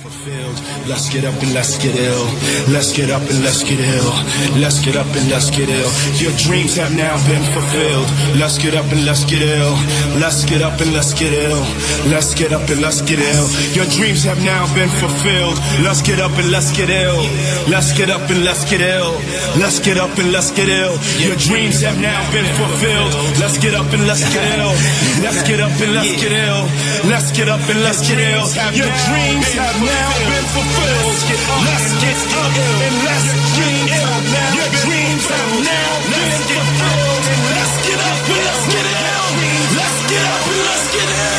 fulfilled. Let's get up and let's get ill. Let's get up and let's get ill. Let's get up and let's get ill. Your dreams have now been fulfilled. Let's get up and let's get ill. Let's get up and let's get ill. Let's get up and let's get ill. Your dreams have now been fulfilled. Let's get up and let's get ill. Let's get up and let's get ill. Let's get up and let's get ill. Your dreams have now been fulfilled. Let's get up and let's get ill. Let's get up and let's get ill. Let's get up and let's get ill. Your dreams have now been fulfilled. Let's get up and let's get ill. Your dreams have now been fulfilled. Let's get up and let's get ill. Let's get up and let's get ill.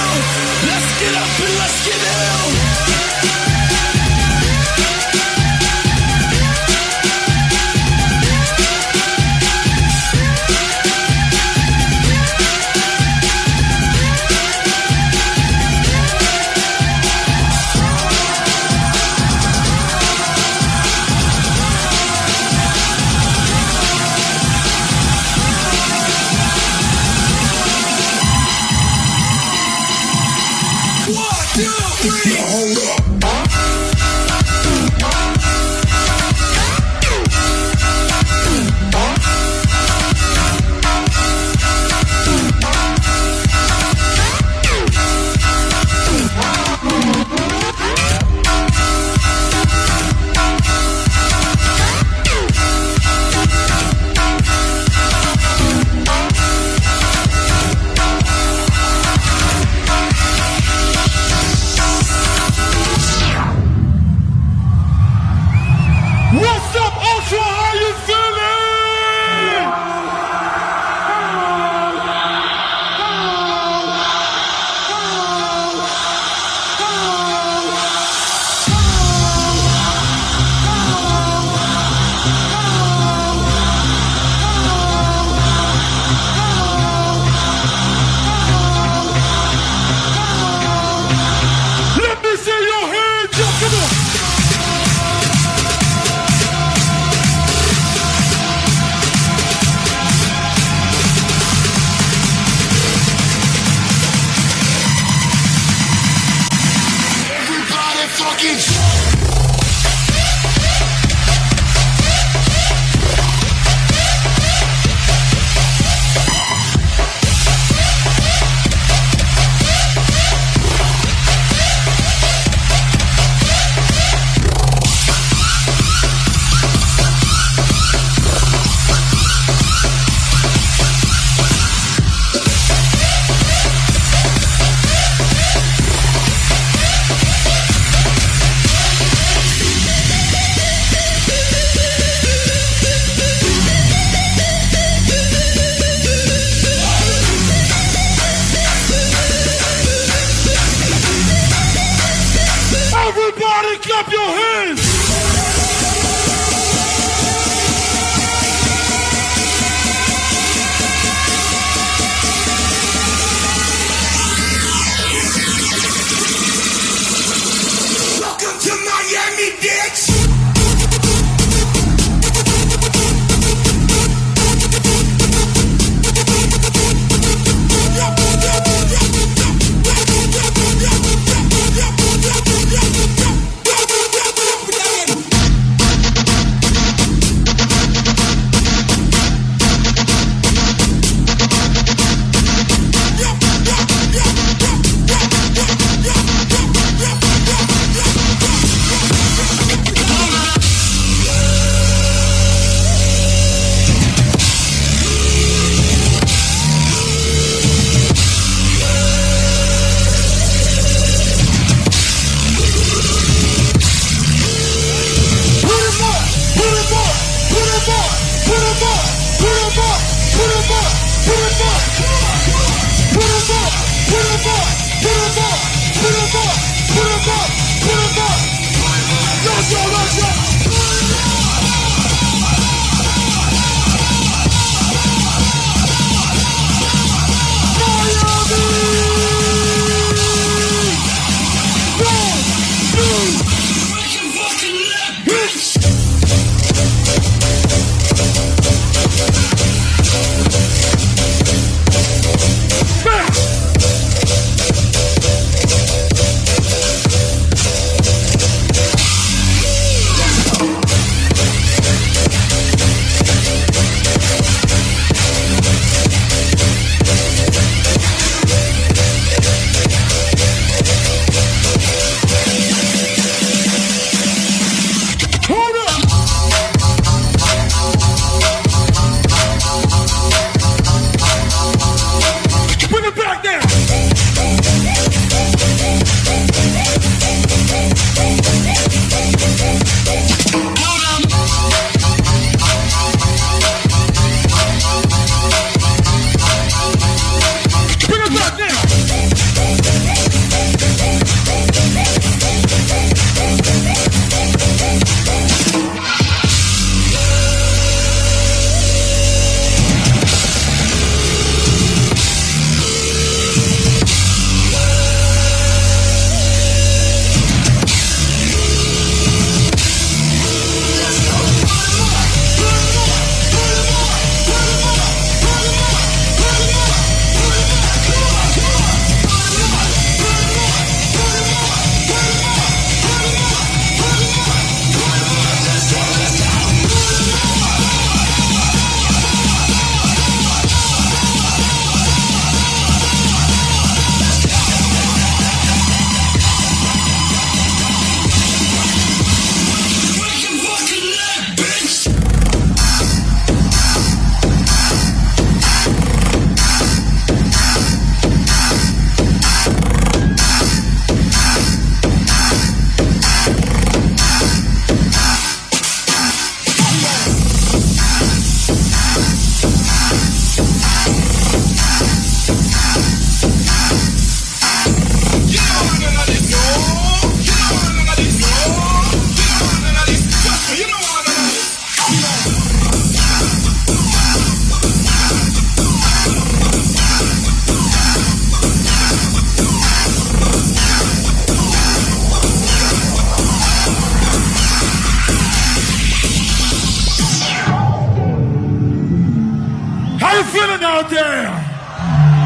Out there.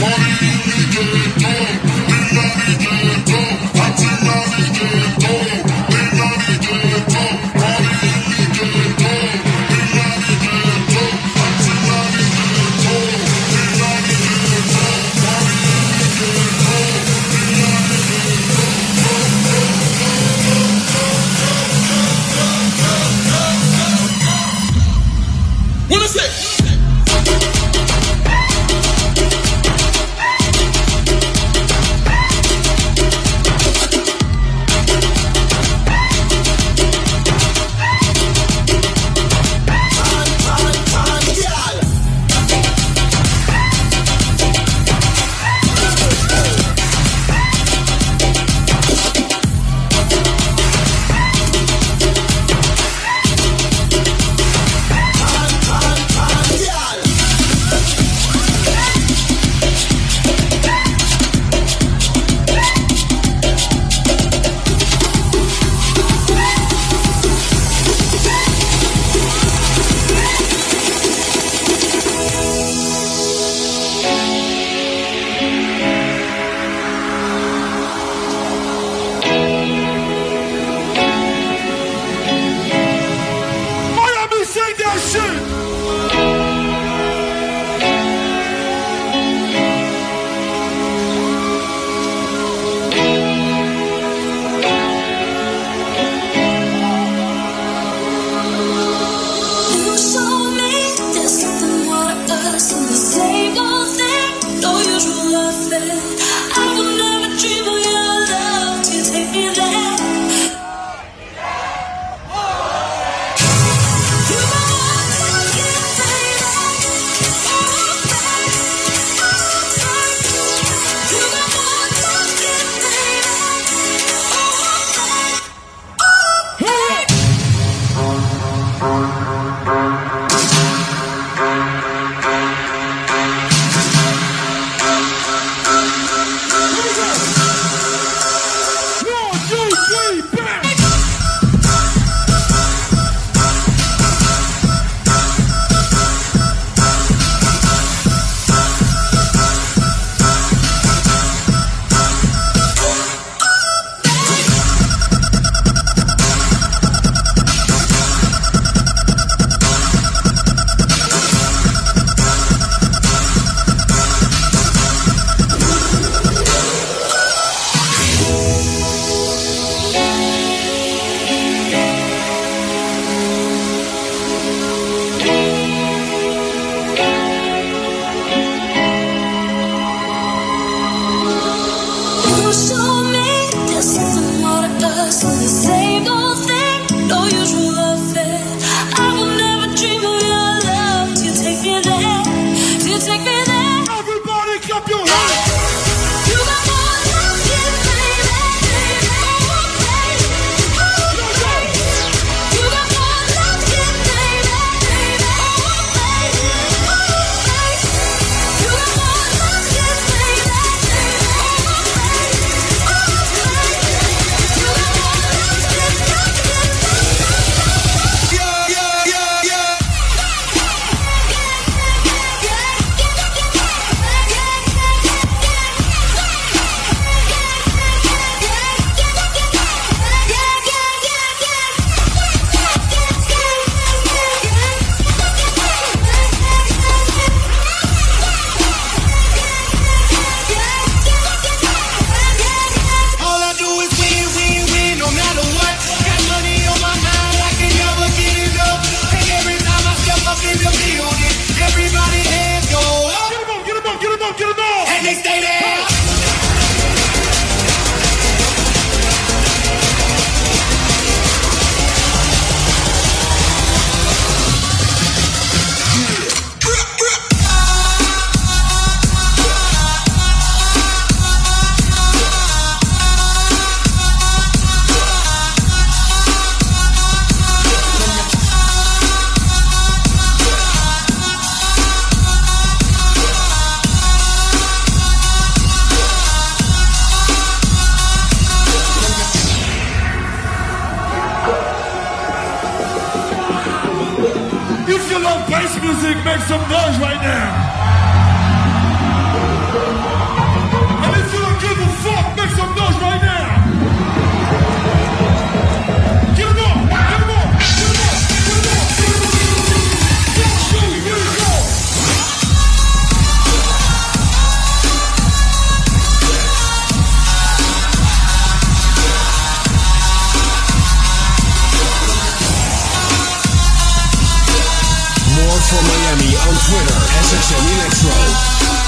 Money, for Miami on Twitter as a Jimmy Electro.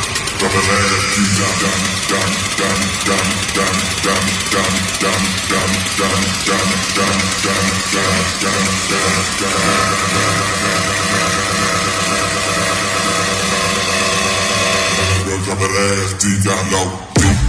Cabaret, Diablo, d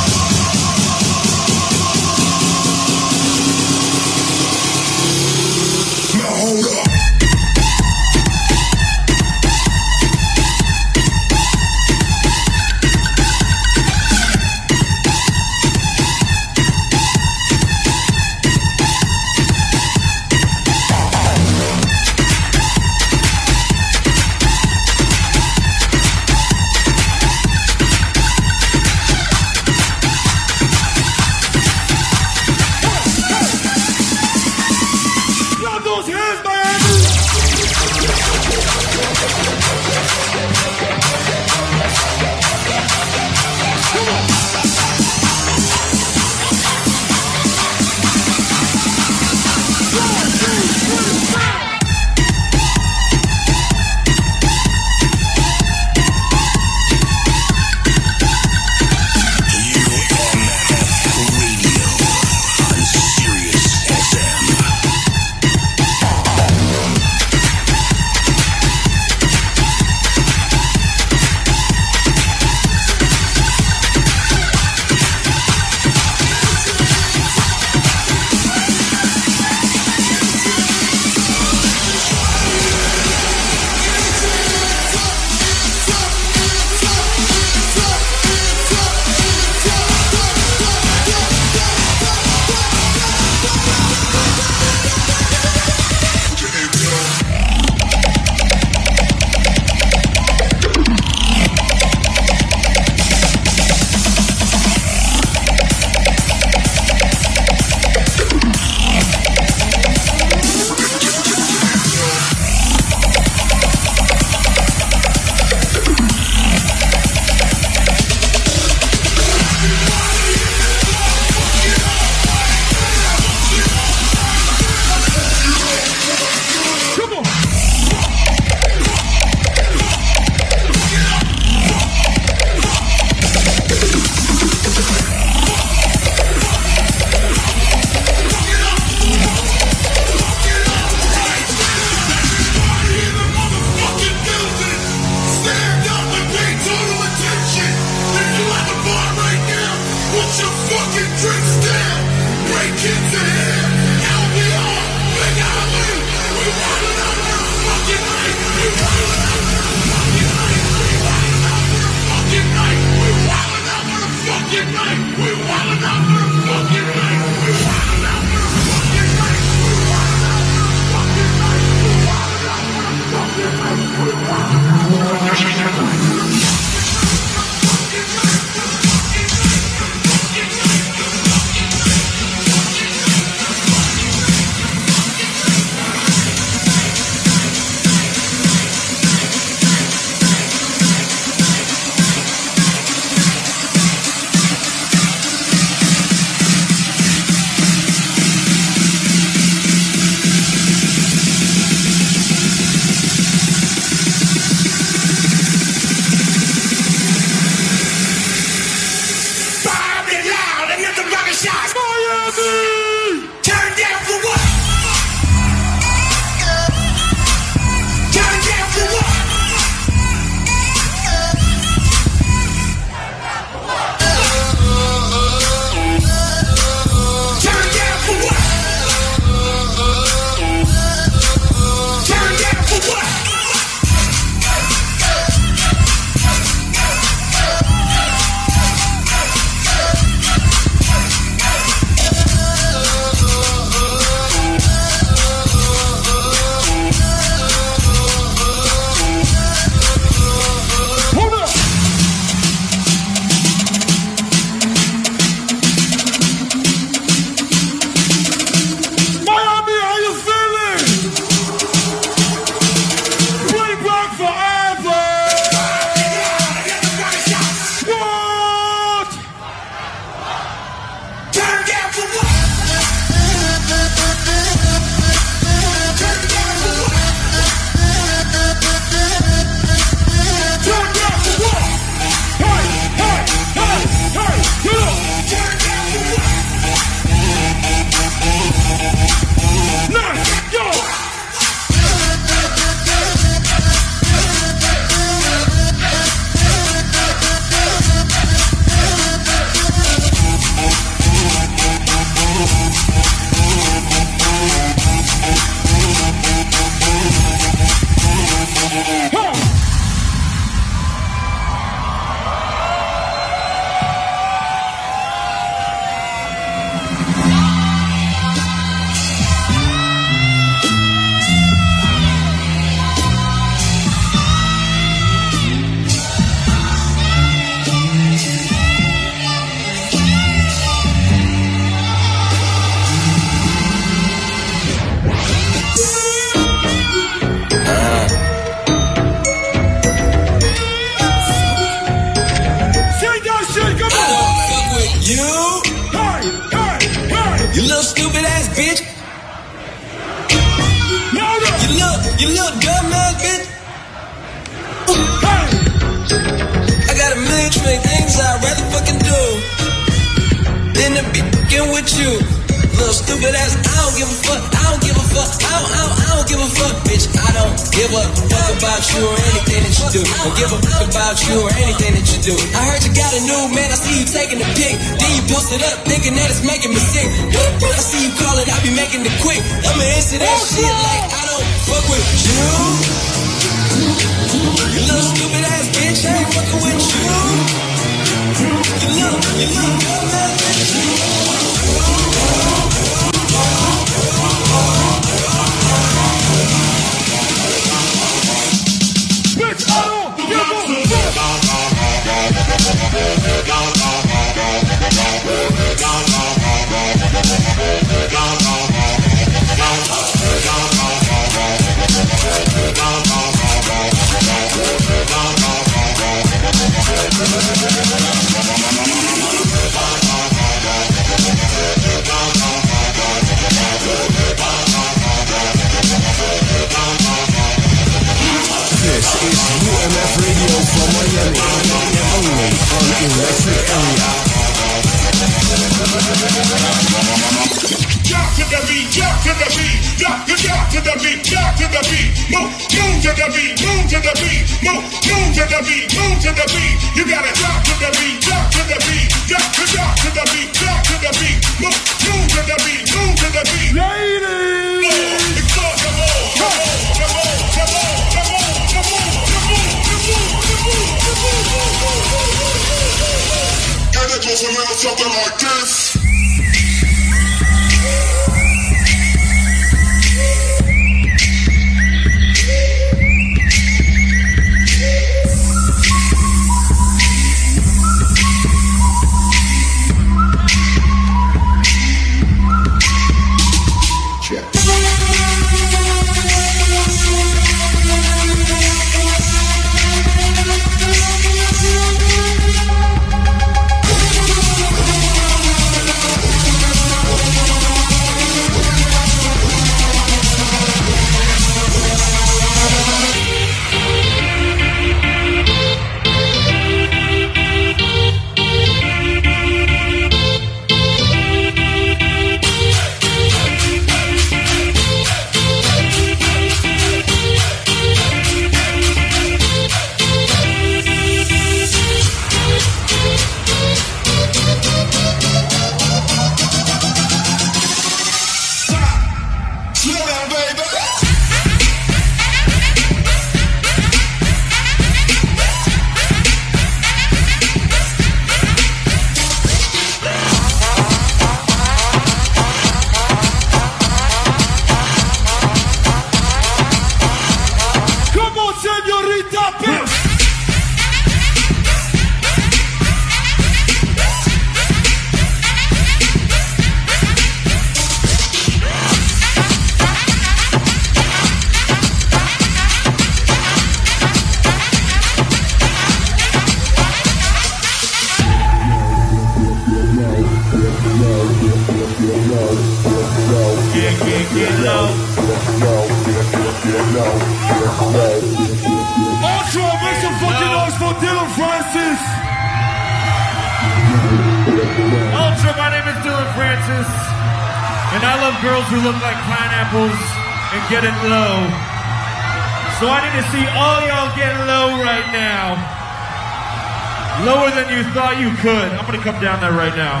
thought you could. I'm going to come down there right now.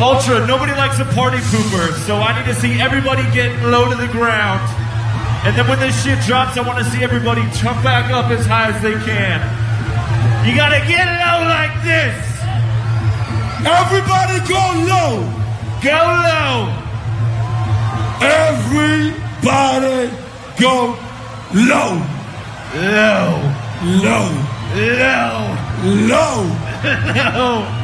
Ultra, nobody likes a party pooper, so I need to see everybody get low to the ground. And then when this shit drops, I want to see everybody jump back up as high as they can. You gotta get low like this. Everybody go low. Go low. Everybody go low, low, low, low, low.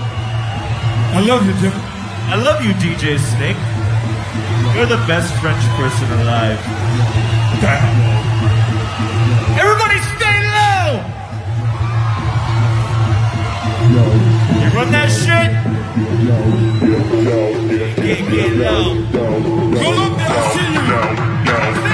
I love you, Jim. I love you, DJ Snake. You're the best French person alive. Damn. Everybody stay low! You run that shit? Get, get low. Go look down, see you.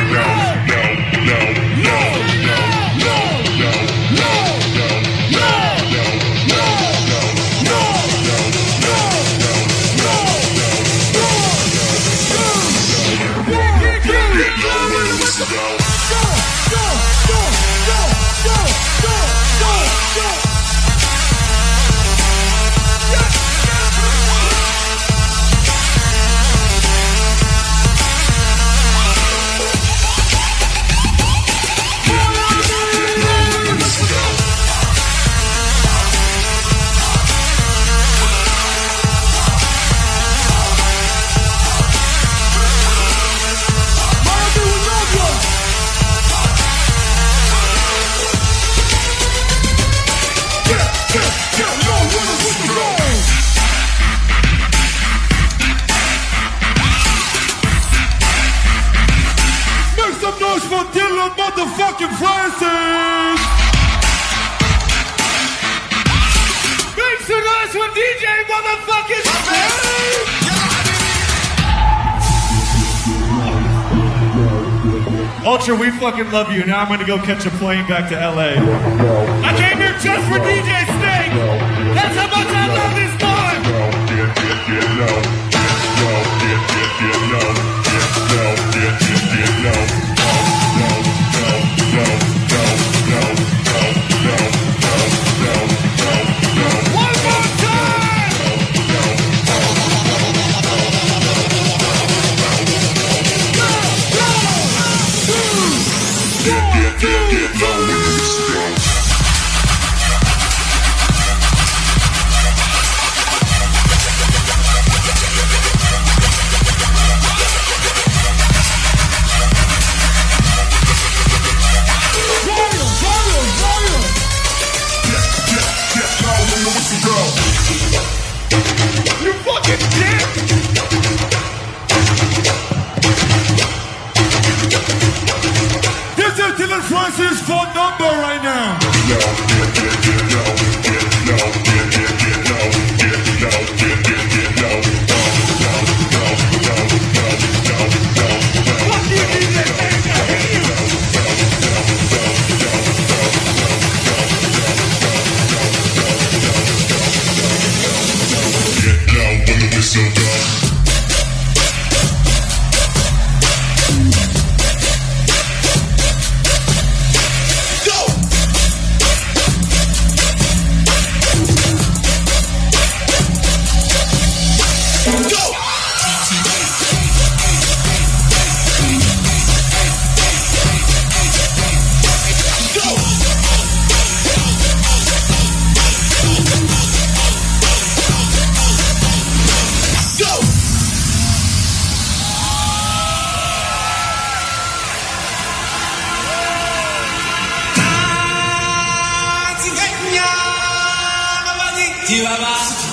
We fucking love you. Now I'm gonna go catch a plane back to LA. I came here just for DJ Snake. That's how much I love this boy. You have asked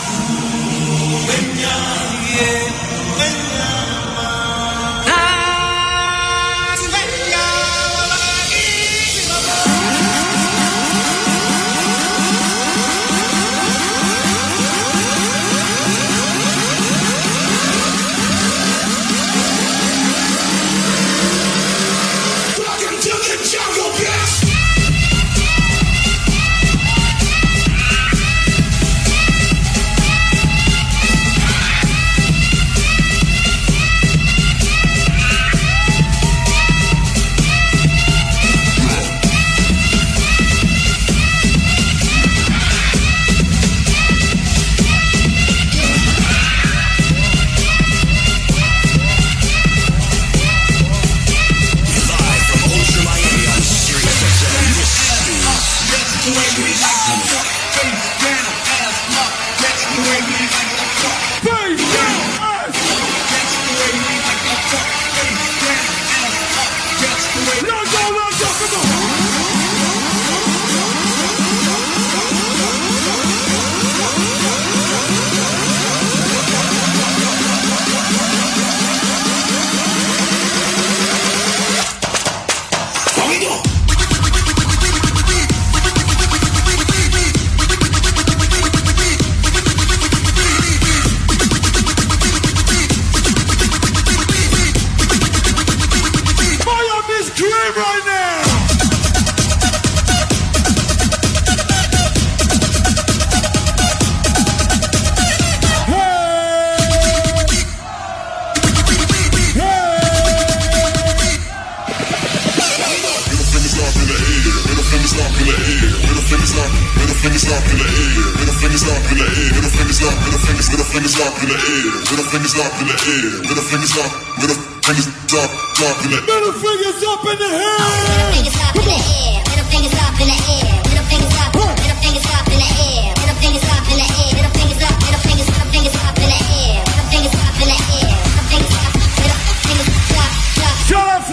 up in the air, little fingers up, little fingers, little fingers up in the air, Middle fingers up in the air, Middle fingers up, Middle fingers up, up in the middle fingers up in the air. Middle fingers up in the air, Middle fingers up in the air.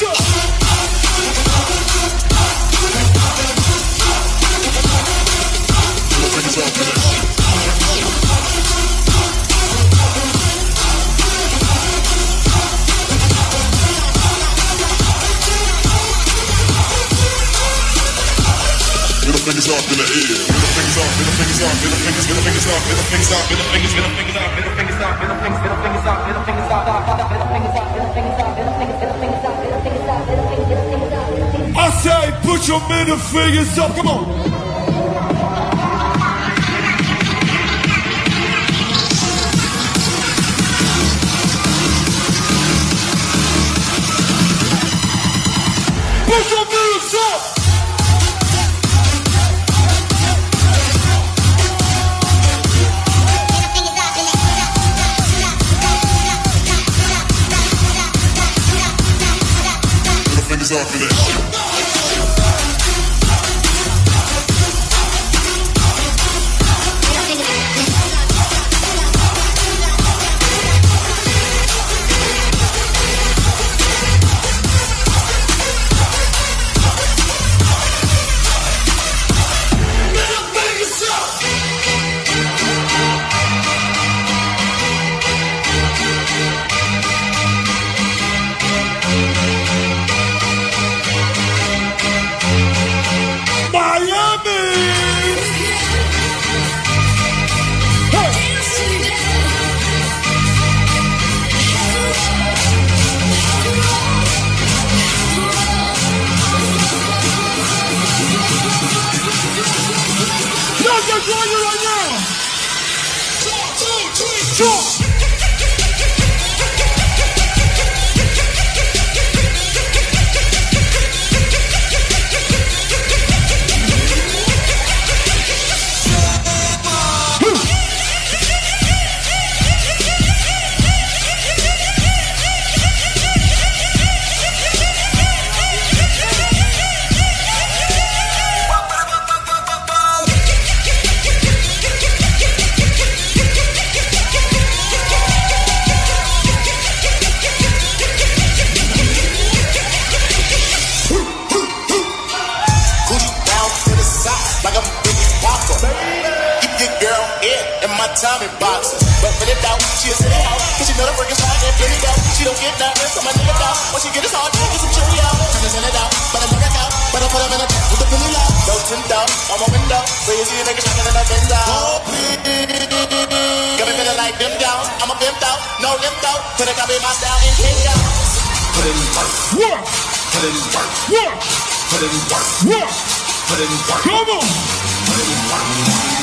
middle fingers up, middle fingers, middle fingers up, middle fingers up, middle fingers, middle fingers up, middle fingers up, middle fingers, middle fingers up, middle fingers up, put your middle fingers up. Come on. Put your middles up. Middle fingers up in in boxes. But for the doubt, she'll sit it out. Cause she know the freaking hard and put it out. She don't get nothing from my nigga out. When she get this hard, get some chili out. Trying to send it out, but I never out. But I put him in a with the pilly out. No tint out on my window. So you see a nigga shining in the Benz out. Oh, Got me feeling like them down. I'm a pimped out, no limped out. Could've copied my style and kicked out. Work. Work. Put it in work. Work. Put in work. Work. Put in work. Come on. Cuba,